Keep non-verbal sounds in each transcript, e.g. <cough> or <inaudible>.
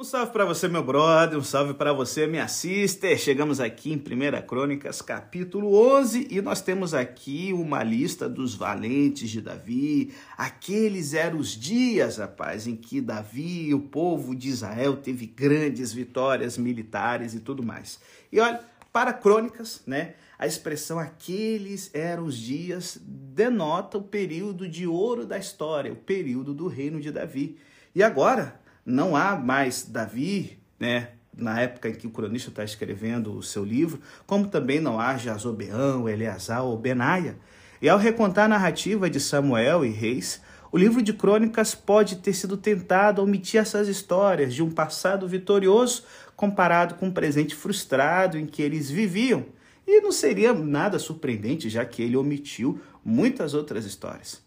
Um salve para você, meu brother, um salve para você, minha sister. Chegamos aqui em 1 Crônicas, capítulo 11, e nós temos aqui uma lista dos valentes de Davi. Aqueles eram os dias, rapaz, em que Davi e o povo de Israel teve grandes vitórias militares e tudo mais. E olha, para Crônicas, né, a expressão aqueles eram os dias denota o período de ouro da história, o período do reino de Davi. E agora, não há mais Davi, né, na época em que o cronista está escrevendo o seu livro, como também não há Jazobeão, Eleazar ou Benaia. E ao recontar a narrativa de Samuel e Reis, o livro de crônicas pode ter sido tentado omitir essas histórias de um passado vitorioso comparado com um presente frustrado em que eles viviam. E não seria nada surpreendente, já que ele omitiu muitas outras histórias.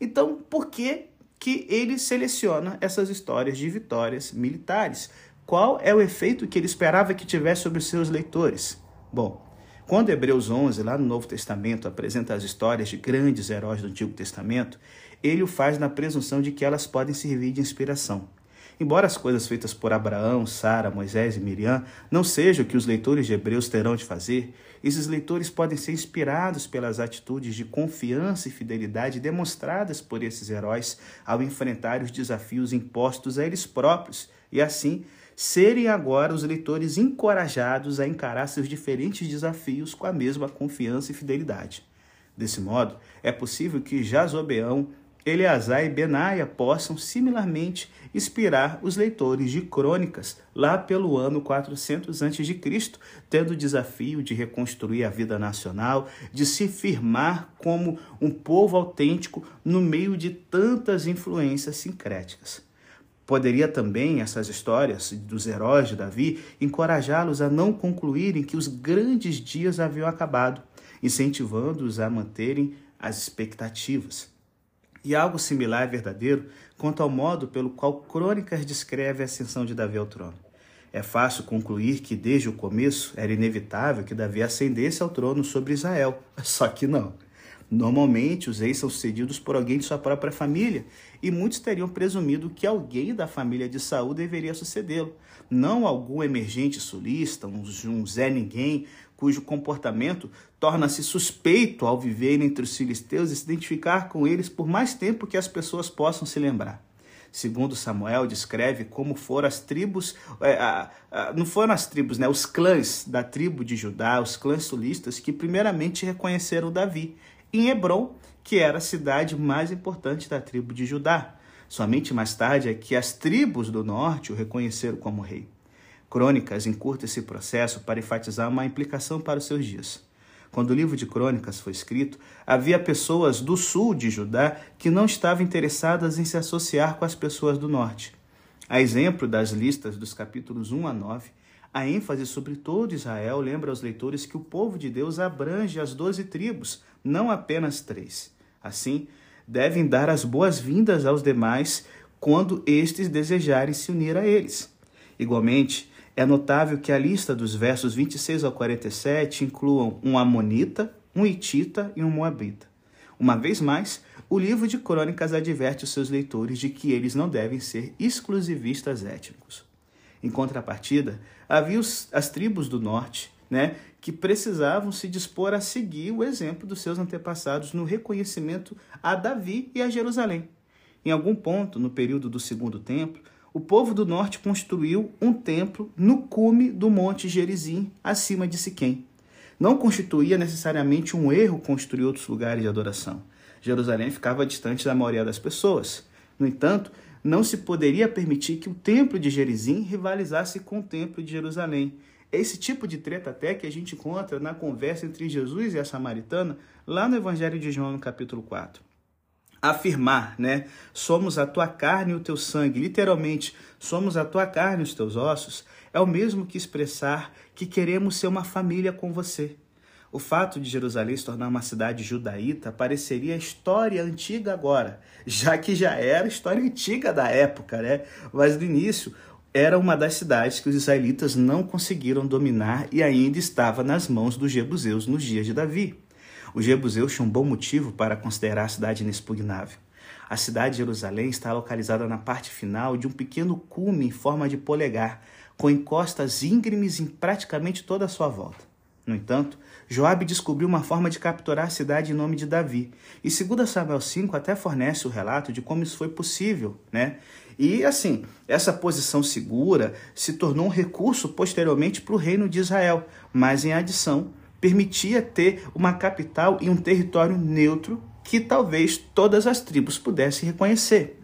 Então, por que que ele seleciona essas histórias de vitórias militares. Qual é o efeito que ele esperava que tivesse sobre os seus leitores? Bom, quando Hebreus 11, lá no Novo Testamento, apresenta as histórias de grandes heróis do Antigo Testamento, ele o faz na presunção de que elas podem servir de inspiração. Embora as coisas feitas por Abraão, Sara, Moisés e Miriam não sejam o que os leitores de Hebreus terão de fazer, esses leitores podem ser inspirados pelas atitudes de confiança e fidelidade demonstradas por esses heróis ao enfrentar os desafios impostos a eles próprios e, assim, serem agora os leitores encorajados a encarar seus diferentes desafios com a mesma confiança e fidelidade. Desse modo, é possível que Jazobeão Eleazar e Benaia possam similarmente inspirar os leitores de crônicas lá pelo ano 400 a.C., tendo o desafio de reconstruir a vida nacional, de se firmar como um povo autêntico no meio de tantas influências sincréticas. Poderia também essas histórias dos heróis de Davi encorajá-los a não concluírem que os grandes dias haviam acabado, incentivando-os a manterem as expectativas. E algo similar é verdadeiro quanto ao modo pelo qual Crônicas descreve a ascensão de Davi ao trono. É fácil concluir que desde o começo era inevitável que Davi ascendesse ao trono sobre Israel. <laughs> Só que não. Normalmente, os reis são sucedidos por alguém de sua própria família, e muitos teriam presumido que alguém da família de Saul deveria sucedê-lo, não algum emergente sulista, um, um Zé Ninguém, cujo comportamento torna-se suspeito ao viver entre os filisteus e se identificar com eles por mais tempo que as pessoas possam se lembrar. Segundo Samuel descreve como foram as tribos, é, não foram as tribos, né, os clãs da tribo de Judá, os clãs sulistas, que primeiramente reconheceram Davi em Hebron, que era a cidade mais importante da tribo de Judá. Somente mais tarde é que as tribos do norte o reconheceram como rei. Crônicas encurta esse processo para enfatizar uma implicação para os seus dias. Quando o livro de Crônicas foi escrito, havia pessoas do sul de Judá que não estavam interessadas em se associar com as pessoas do norte. A exemplo das listas dos capítulos 1 a 9, a ênfase sobre todo Israel lembra aos leitores que o povo de Deus abrange as doze tribos, não apenas três. Assim, devem dar as boas-vindas aos demais quando estes desejarem se unir a eles. Igualmente, é notável que a lista dos versos 26 ao 47 incluam um Amonita, um Hitita e um Moabita. Uma vez mais, o livro de Crônicas adverte os seus leitores de que eles não devem ser exclusivistas étnicos. Em contrapartida, havia os, as tribos do norte, né, que precisavam se dispor a seguir o exemplo dos seus antepassados no reconhecimento a Davi e a Jerusalém. Em algum ponto, no período do Segundo Templo, o povo do norte construiu um templo no cume do Monte Gerizim, acima de Siquém. Não constituía necessariamente um erro construir outros lugares de adoração. Jerusalém ficava distante da maioria das pessoas. No entanto, não se poderia permitir que o templo de Gerizim rivalizasse com o templo de Jerusalém. Esse tipo de treta até que a gente encontra na conversa entre Jesus e a samaritana, lá no Evangelho de João, no capítulo 4 afirmar, né? Somos a tua carne e o teu sangue, literalmente, somos a tua carne e os teus ossos, é o mesmo que expressar que queremos ser uma família com você. O fato de Jerusalém se tornar uma cidade judaíta pareceria história antiga agora, já que já era história antiga da época, né? Mas no início era uma das cidades que os israelitas não conseguiram dominar e ainda estava nas mãos dos jebuseus nos dias de Davi. Os jebuseus tinham um bom motivo para considerar a cidade inexpugnável. A cidade de Jerusalém está localizada na parte final de um pequeno cume em forma de polegar, com encostas íngremes em praticamente toda a sua volta. No entanto, Joabe descobriu uma forma de capturar a cidade em nome de Davi. E 2 Samuel 5 até fornece o relato de como isso foi possível, né? E assim, essa posição segura se tornou um recurso posteriormente para o reino de Israel, mas em adição, permitia ter uma capital e um território neutro que talvez todas as tribos pudessem reconhecer.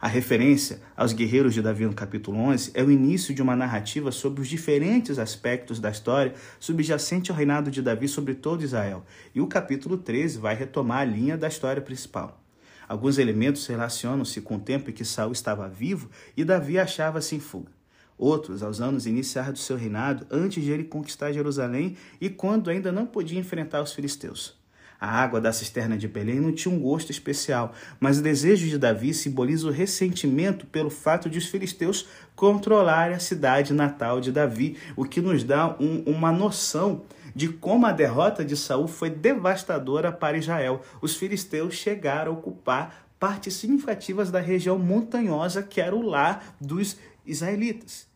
A referência aos guerreiros de Davi no capítulo 11 é o início de uma narrativa sobre os diferentes aspectos da história subjacente ao reinado de Davi sobre todo Israel. E o capítulo 13 vai retomar a linha da história principal. Alguns elementos relacionam-se com o tempo em que Saul estava vivo e Davi achava-se em fuga. Outros, aos anos iniciais do seu reinado, antes de ele conquistar Jerusalém e quando ainda não podia enfrentar os filisteus. A água da cisterna de Belém não tinha um gosto especial, mas o desejo de Davi simboliza o ressentimento pelo fato de os filisteus controlarem a cidade natal de Davi, o que nos dá um, uma noção de como a derrota de Saul foi devastadora para Israel. Os filisteus chegaram a ocupar partes significativas da região montanhosa que era o lar dos israelitas.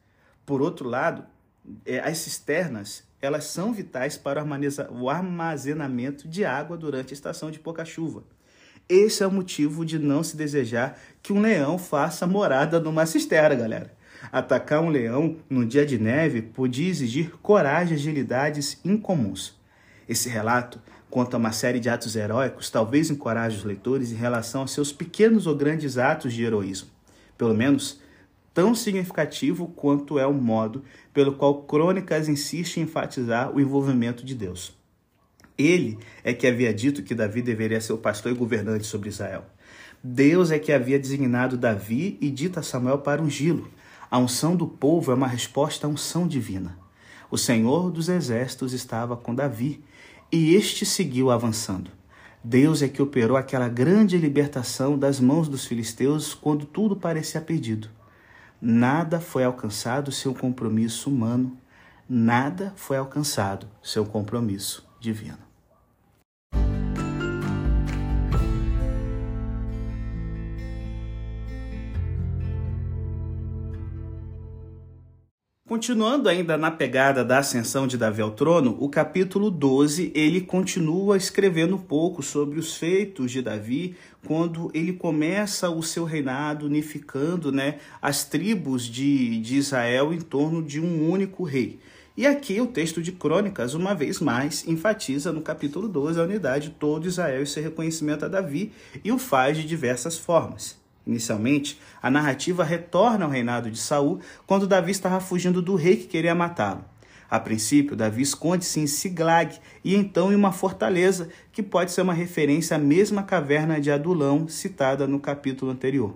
Por outro lado, é, as cisternas elas são vitais para o armazenamento de água durante a estação de pouca chuva. Esse é o motivo de não se desejar que um leão faça morada numa cisterna, galera. Atacar um leão no dia de neve podia exigir coragem e agilidades incomuns. Esse relato conta uma série de atos heróicos, talvez encoraje os leitores em relação aos seus pequenos ou grandes atos de heroísmo. Pelo menos tão significativo quanto é o modo pelo qual Crônicas insiste em enfatizar o envolvimento de Deus. Ele é que havia dito que Davi deveria ser o pastor e governante sobre Israel. Deus é que havia designado Davi e dito a Samuel para ungí-lo. A unção do povo é uma resposta à unção divina. O Senhor dos exércitos estava com Davi e este seguiu avançando. Deus é que operou aquela grande libertação das mãos dos filisteus quando tudo parecia perdido. Nada foi alcançado sem um compromisso humano, nada foi alcançado sem um compromisso divino. Continuando ainda na pegada da ascensão de Davi ao trono, o capítulo 12 ele continua escrevendo um pouco sobre os feitos de Davi quando ele começa o seu reinado unificando né, as tribos de, de Israel em torno de um único rei. E aqui o texto de Crônicas, uma vez mais, enfatiza no capítulo 12 a unidade de todo Israel e seu reconhecimento a Davi e o faz de diversas formas. Inicialmente, a narrativa retorna ao reinado de Saul quando Davi estava fugindo do rei que queria matá-lo. A princípio, Davi esconde-se em Siglag e então em uma fortaleza, que pode ser uma referência à mesma caverna de Adulão citada no capítulo anterior.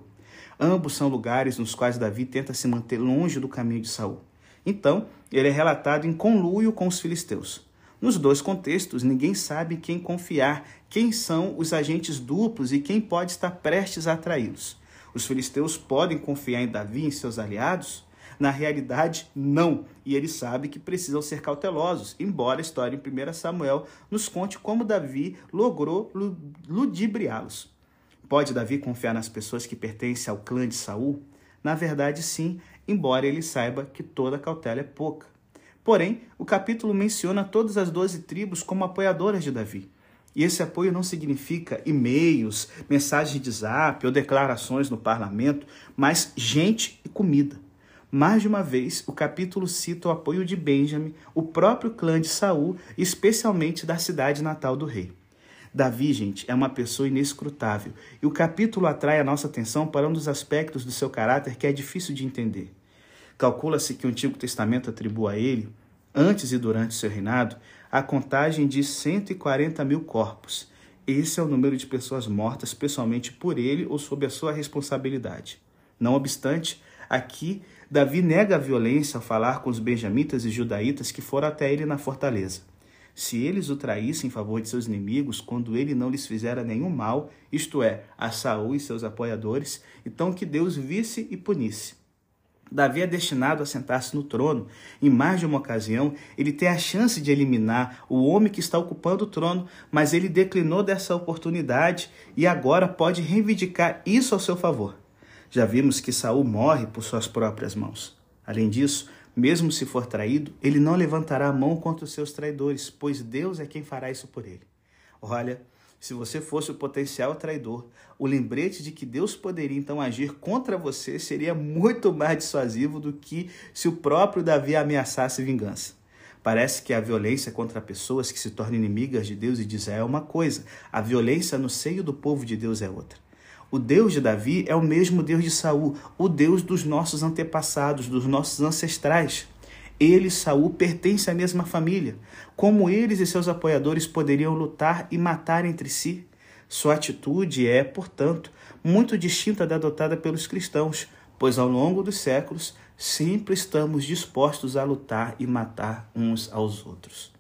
Ambos são lugares nos quais Davi tenta se manter longe do caminho de Saul. Então, ele é relatado em conluio com os filisteus. Nos dois contextos, ninguém sabe quem confiar, quem são os agentes duplos e quem pode estar prestes a atraí-los. Os filisteus podem confiar em Davi e em seus aliados? Na realidade, não. E ele sabe que precisam ser cautelosos, embora a história em 1 Samuel nos conte como Davi logrou ludibriá-los. Pode Davi confiar nas pessoas que pertencem ao clã de Saul? Na verdade, sim, embora ele saiba que toda cautela é pouca. Porém, o capítulo menciona todas as doze tribos como apoiadoras de Davi. E esse apoio não significa e-mails, mensagens de zap ou declarações no parlamento, mas gente e comida. Mais de uma vez, o capítulo cita o apoio de Benjamin, o próprio clã de Saul, especialmente da cidade natal do rei. Davi, gente, é uma pessoa inescrutável, e o capítulo atrai a nossa atenção para um dos aspectos do seu caráter que é difícil de entender. Calcula-se que o Antigo Testamento atribua a ele, antes e durante seu reinado, a contagem de 140 mil corpos. Esse é o número de pessoas mortas pessoalmente por ele ou sob a sua responsabilidade. Não obstante, aqui Davi nega a violência ao falar com os benjamitas e judaítas que foram até ele na fortaleza. Se eles o traíssem em favor de seus inimigos, quando ele não lhes fizera nenhum mal, isto é, a Saul e seus apoiadores, então que Deus visse e punisse. Davi é destinado a sentar-se no trono. Em mais de uma ocasião, ele tem a chance de eliminar o homem que está ocupando o trono, mas ele declinou dessa oportunidade e agora pode reivindicar isso ao seu favor. Já vimos que Saul morre por suas próprias mãos. Além disso, mesmo se for traído, ele não levantará a mão contra os seus traidores, pois Deus é quem fará isso por ele. Olha, se você fosse o potencial traidor, o lembrete de que Deus poderia então agir contra você seria muito mais dissuasivo do que se o próprio Davi ameaçasse vingança. Parece que a violência contra pessoas que se tornam inimigas de Deus e de Israel é uma coisa, a violência no seio do povo de Deus é outra. O Deus de Davi é o mesmo Deus de Saul, o Deus dos nossos antepassados, dos nossos ancestrais. Ele, Saul, pertence à mesma família. Como eles e seus apoiadores poderiam lutar e matar entre si? Sua atitude é, portanto, muito distinta da adotada pelos cristãos, pois ao longo dos séculos sempre estamos dispostos a lutar e matar uns aos outros.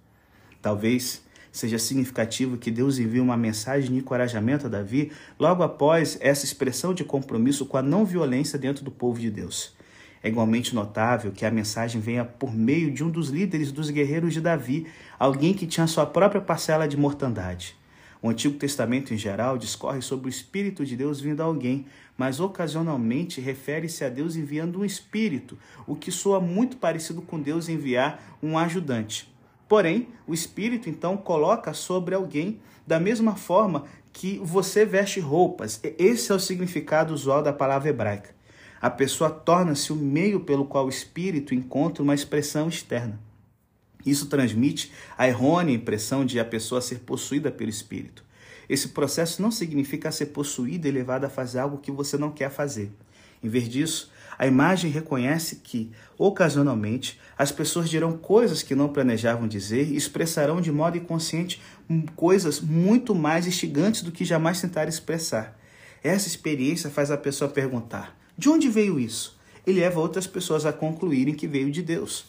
Talvez seja significativo que Deus envie uma mensagem de encorajamento a Davi logo após essa expressão de compromisso com a não violência dentro do povo de Deus. É igualmente notável que a mensagem venha por meio de um dos líderes dos guerreiros de Davi, alguém que tinha sua própria parcela de mortandade. O Antigo Testamento, em geral, discorre sobre o Espírito de Deus vindo a alguém, mas ocasionalmente refere-se a Deus enviando um Espírito, o que soa muito parecido com Deus enviar um ajudante. Porém, o Espírito então coloca sobre alguém da mesma forma que você veste roupas. Esse é o significado usual da palavra hebraica a pessoa torna-se o meio pelo qual o espírito encontra uma expressão externa. Isso transmite a errônea impressão de a pessoa ser possuída pelo espírito. Esse processo não significa ser possuída e levada a fazer algo que você não quer fazer. Em vez disso, a imagem reconhece que, ocasionalmente, as pessoas dirão coisas que não planejavam dizer e expressarão de modo inconsciente coisas muito mais instigantes do que jamais tentaram expressar. Essa experiência faz a pessoa perguntar: de onde veio isso? E leva outras pessoas a concluírem que veio de Deus.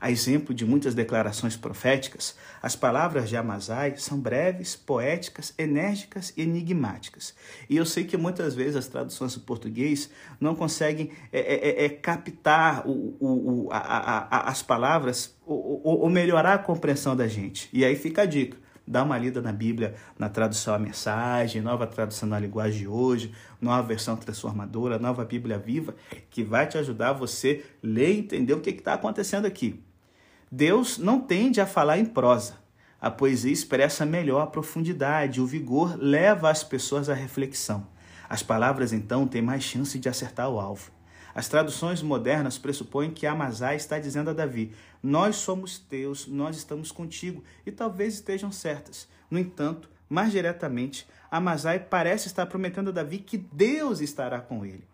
A exemplo de muitas declarações proféticas, as palavras de Amazai são breves, poéticas, enérgicas e enigmáticas. E eu sei que muitas vezes as traduções do português não conseguem é, é, é, é captar o, o, a, a, a, as palavras ou, ou melhorar a compreensão da gente. E aí fica a dica dá uma lida na Bíblia, na tradução a mensagem, nova tradução na linguagem de hoje, nova versão transformadora, nova Bíblia viva, que vai te ajudar você ler e entender o que está acontecendo aqui. Deus não tende a falar em prosa. A poesia expressa melhor a profundidade, o vigor leva as pessoas à reflexão. As palavras, então, têm mais chance de acertar o alvo. As traduções modernas pressupõem que Amazai está dizendo a Davi: Nós somos teus, nós estamos contigo, e talvez estejam certas. No entanto, mais diretamente, Amazai parece estar prometendo a Davi que Deus estará com ele.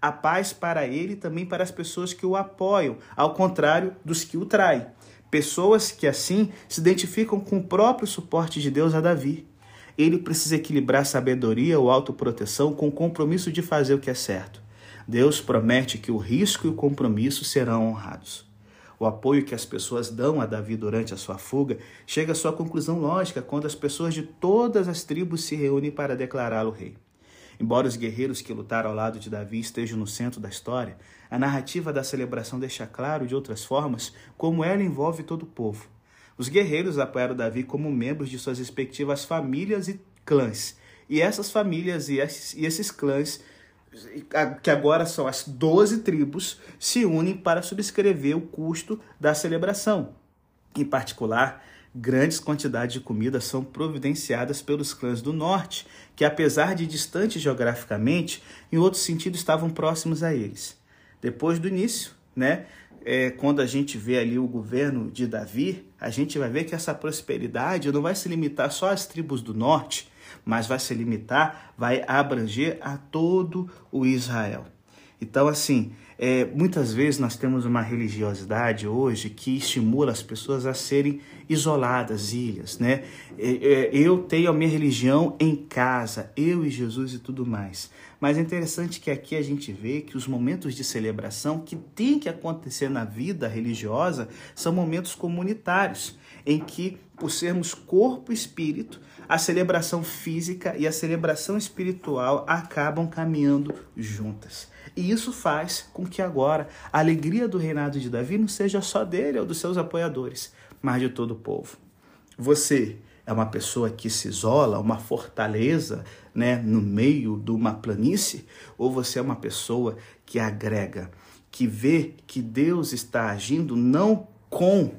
A paz para ele e também para as pessoas que o apoiam, ao contrário dos que o traem. Pessoas que assim se identificam com o próprio suporte de Deus a Davi. Ele precisa equilibrar sabedoria ou autoproteção com o compromisso de fazer o que é certo. Deus promete que o risco e o compromisso serão honrados. O apoio que as pessoas dão a Davi durante a sua fuga chega à sua conclusão lógica quando as pessoas de todas as tribos se reúnem para declará-lo rei. Embora os guerreiros que lutaram ao lado de Davi estejam no centro da história, a narrativa da celebração deixa claro de outras formas como ela envolve todo o povo. Os guerreiros apoiaram Davi como membros de suas respectivas famílias e clãs, e essas famílias e esses, clãs que agora são as 12 tribos, se unem para subscrever o custo da celebração. Em particular, grandes quantidades de comida são providenciadas pelos clãs do norte, que apesar de distantes geograficamente, em outro sentido estavam próximos a eles. Depois do início, né, é, quando a gente vê ali o governo de Davi, a gente vai ver que essa prosperidade não vai se limitar só às tribos do norte, mas vai se limitar, vai abranger a todo o Israel. Então, assim, é, muitas vezes nós temos uma religiosidade hoje que estimula as pessoas a serem isoladas, ilhas, né? É, é, eu tenho a minha religião em casa, eu e Jesus e tudo mais. Mas é interessante que aqui a gente vê que os momentos de celebração que tem que acontecer na vida religiosa são momentos comunitários, em que, por sermos corpo e espírito, a celebração física e a celebração espiritual acabam caminhando juntas. E isso faz com que agora a alegria do reinado de Davi não seja só dele ou dos seus apoiadores, mas de todo o povo. Você é uma pessoa que se isola, uma fortaleza, né, no meio de uma planície, ou você é uma pessoa que agrega, que vê que Deus está agindo não com,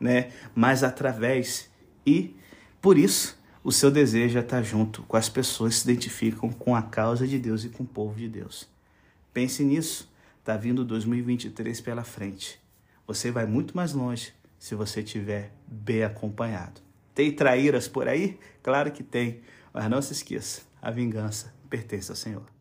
né, mas através e por isso o seu desejo é estar junto com as pessoas que se identificam com a causa de Deus e com o povo de Deus. Pense nisso. Está vindo 2023 pela frente. Você vai muito mais longe se você estiver bem acompanhado. Tem traíras por aí? Claro que tem. Mas não se esqueça, a vingança pertence ao Senhor.